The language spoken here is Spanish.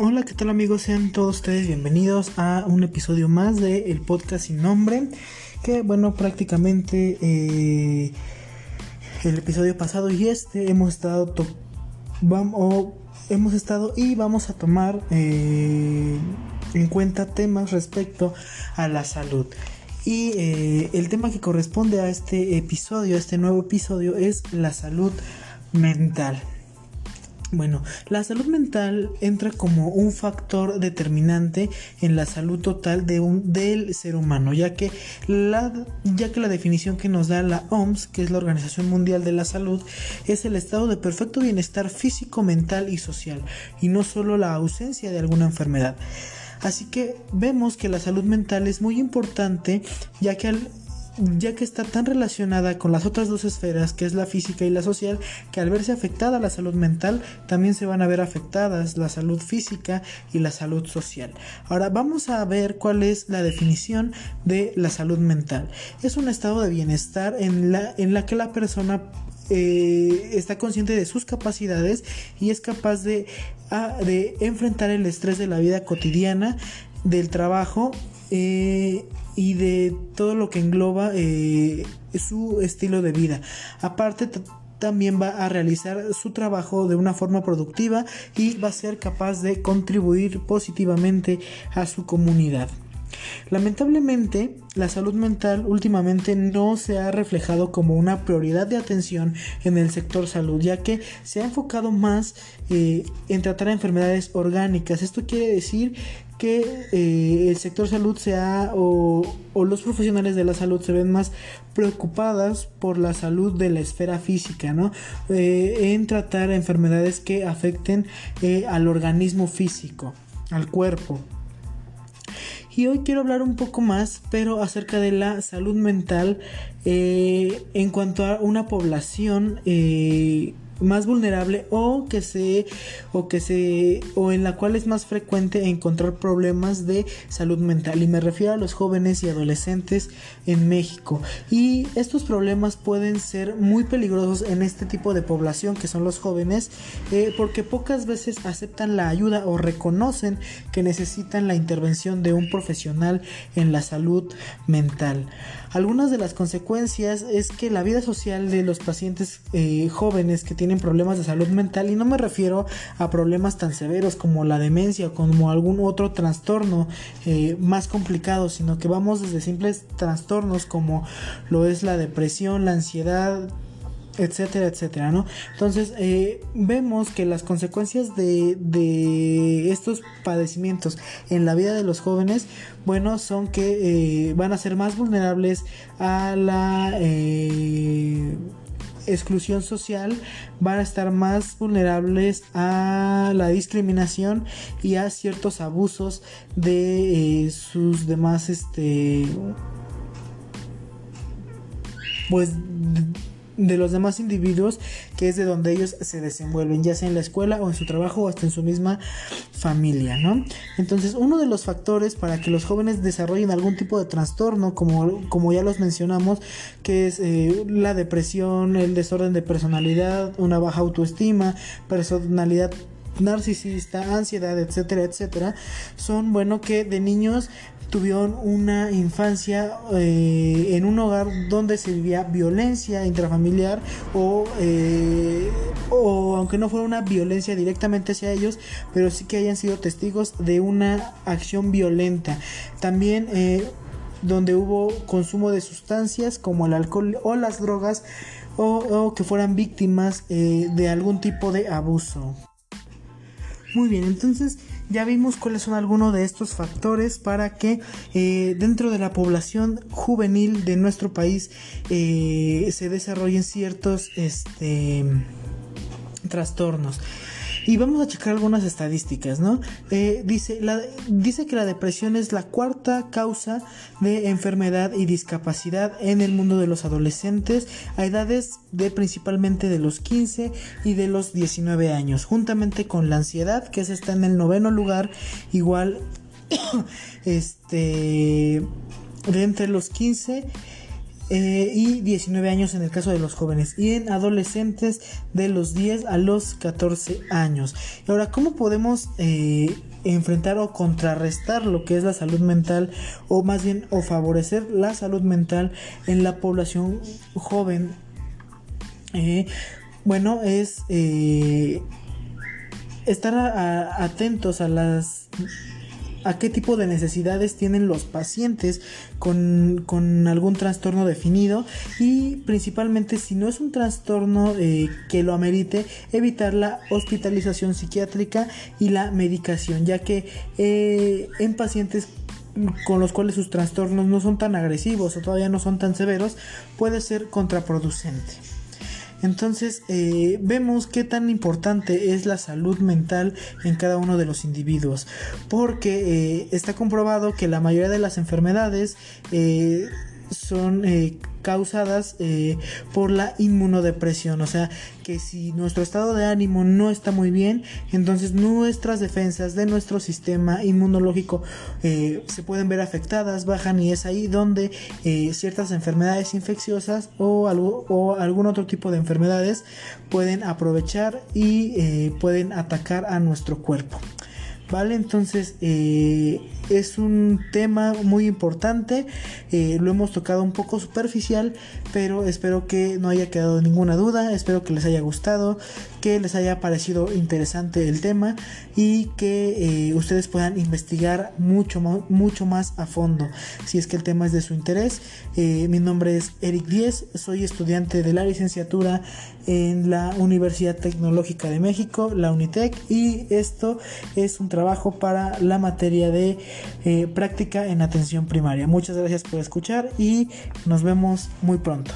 Hola, ¿qué tal amigos? Sean todos ustedes bienvenidos a un episodio más de El Podcast Sin Nombre. Que bueno, prácticamente eh, el episodio pasado y este hemos estado vamos, hemos estado y vamos a tomar eh, en cuenta temas respecto a la salud. Y eh, el tema que corresponde a este episodio, a este nuevo episodio, es la salud mental. Bueno, la salud mental entra como un factor determinante en la salud total de un, del ser humano, ya que, la, ya que la definición que nos da la OMS, que es la Organización Mundial de la Salud, es el estado de perfecto bienestar físico, mental y social, y no solo la ausencia de alguna enfermedad. Así que vemos que la salud mental es muy importante, ya que al ya que está tan relacionada con las otras dos esferas, que es la física y la social, que al verse afectada la salud mental, también se van a ver afectadas la salud física y la salud social. Ahora vamos a ver cuál es la definición de la salud mental. Es un estado de bienestar en la, en la que la persona eh, está consciente de sus capacidades y es capaz de, ah, de enfrentar el estrés de la vida cotidiana, del trabajo, eh, y de todo lo que engloba eh, su estilo de vida. Aparte, también va a realizar su trabajo de una forma productiva y va a ser capaz de contribuir positivamente a su comunidad. Lamentablemente, la salud mental últimamente no se ha reflejado como una prioridad de atención en el sector salud, ya que se ha enfocado más eh, en tratar enfermedades orgánicas. Esto quiere decir que eh, el sector salud sea o, los profesionales de la salud se ven más preocupadas por la salud de la esfera física, ¿no? Eh, en tratar enfermedades que afecten al organismo físico, al cuerpo. Y hoy quiero hablar un poco más, pero acerca de la salud mental eh, en cuanto a una población eh, más vulnerable o que se o que se o en la cual es más frecuente encontrar problemas de salud mental. Y me refiero a los jóvenes y adolescentes en México. Y estos problemas pueden ser muy peligrosos en este tipo de población que son los jóvenes eh, porque pocas veces aceptan la ayuda o reconocen que necesitan la intervención de un profesional en la salud mental. Algunas de las consecuencias es que la vida social de los pacientes eh, jóvenes que tienen problemas de salud mental, y no me refiero a problemas tan severos como la demencia o como algún otro trastorno eh, más complicado, sino que vamos desde simples trastornos como lo es la depresión, la ansiedad, etcétera, etcétera, ¿no? Entonces, eh, vemos que las consecuencias de, de, estos padecimientos en la vida de los jóvenes, bueno, son que eh, van a ser más vulnerables a la exclusión social, van a estar más vulnerables a la discriminación y a ciertos abusos de sus demás, este, pues de los demás individuos que es de donde ellos se desenvuelven, ya sea en la escuela o en su trabajo o hasta en su misma familia, ¿no? Entonces, uno de los factores para que los jóvenes desarrollen algún tipo de trastorno, como, como ya los mencionamos, que es eh, la depresión, el desorden de personalidad, una baja autoestima, personalidad narcisista, ansiedad, etcétera, etcétera, son bueno que de niños tuvieron una infancia eh, en un hogar donde se vivía violencia intrafamiliar o, eh, o aunque no fuera una violencia directamente hacia ellos, pero sí que hayan sido testigos de una acción violenta. También eh, donde hubo consumo de sustancias como el alcohol o las drogas o, o que fueran víctimas de algún tipo de abuso. Muy bien, entonces ya vimos cuáles son algunos de estos factores para que eh, dentro de la población juvenil de nuestro país eh, se desarrollen ciertos este, trastornos. Y vamos a checar algunas estadísticas, ¿no? Eh, dice, que la depresión es la cuarta causa de enfermedad y discapacidad en el mundo de los adolescentes a edades de principalmente de los 15 y de los 19 años, juntamente con la ansiedad, que está en el noveno lugar, igual, este, de entre los 15 eh, y 19 años en el caso de los jóvenes y en adolescentes de los 10 a los 14 años. Ahora, ¿cómo podemos eh, enfrentar o contrarrestar lo que es la salud mental o más bien o favorecer la salud mental en la población joven? Eh, bueno, es estar atentos a las a qué tipo de necesidades tienen los pacientes con, algún trastorno definido y principalmente si no es un trastorno eh, que lo amerite evitar la hospitalización psiquiátrica y la medicación ya que eh, en pacientes con los cuales sus trastornos no son tan agresivos o todavía no son tan severos puede ser contraproducente. Entonces eh, vemos qué tan importante es la salud mental en cada uno de los individuos, porque eh, está comprobado que la mayoría de las enfermedades eh, son causadas eh, por la inmunodepresión. O sea, que si nuestro estado de ánimo no está muy bien, entonces nuestras defensas de nuestro sistema inmunológico eh, se pueden ver afectadas, bajan y es ahí donde eh, ciertas enfermedades infecciosas o, o algún otro tipo de enfermedades pueden aprovechar y pueden atacar a nuestro cuerpo. ¿Vale? Entonces es un tema muy importante, eh, lo hemos tocado un poco superficial, pero espero que no haya quedado ninguna duda, espero que les haya gustado, que les haya parecido interesante el tema y que eh, ustedes puedan investigar mucho, mucho más a fondo si es que el tema es de su interés. Eh, mi nombre es Eric Díez, soy estudiante de la licenciatura en la Universidad Tecnológica de México, la Unitec, y esto es un trabajo para la materia de eh, práctica en atención primaria. Muchas gracias por escuchar y nos vemos muy pronto.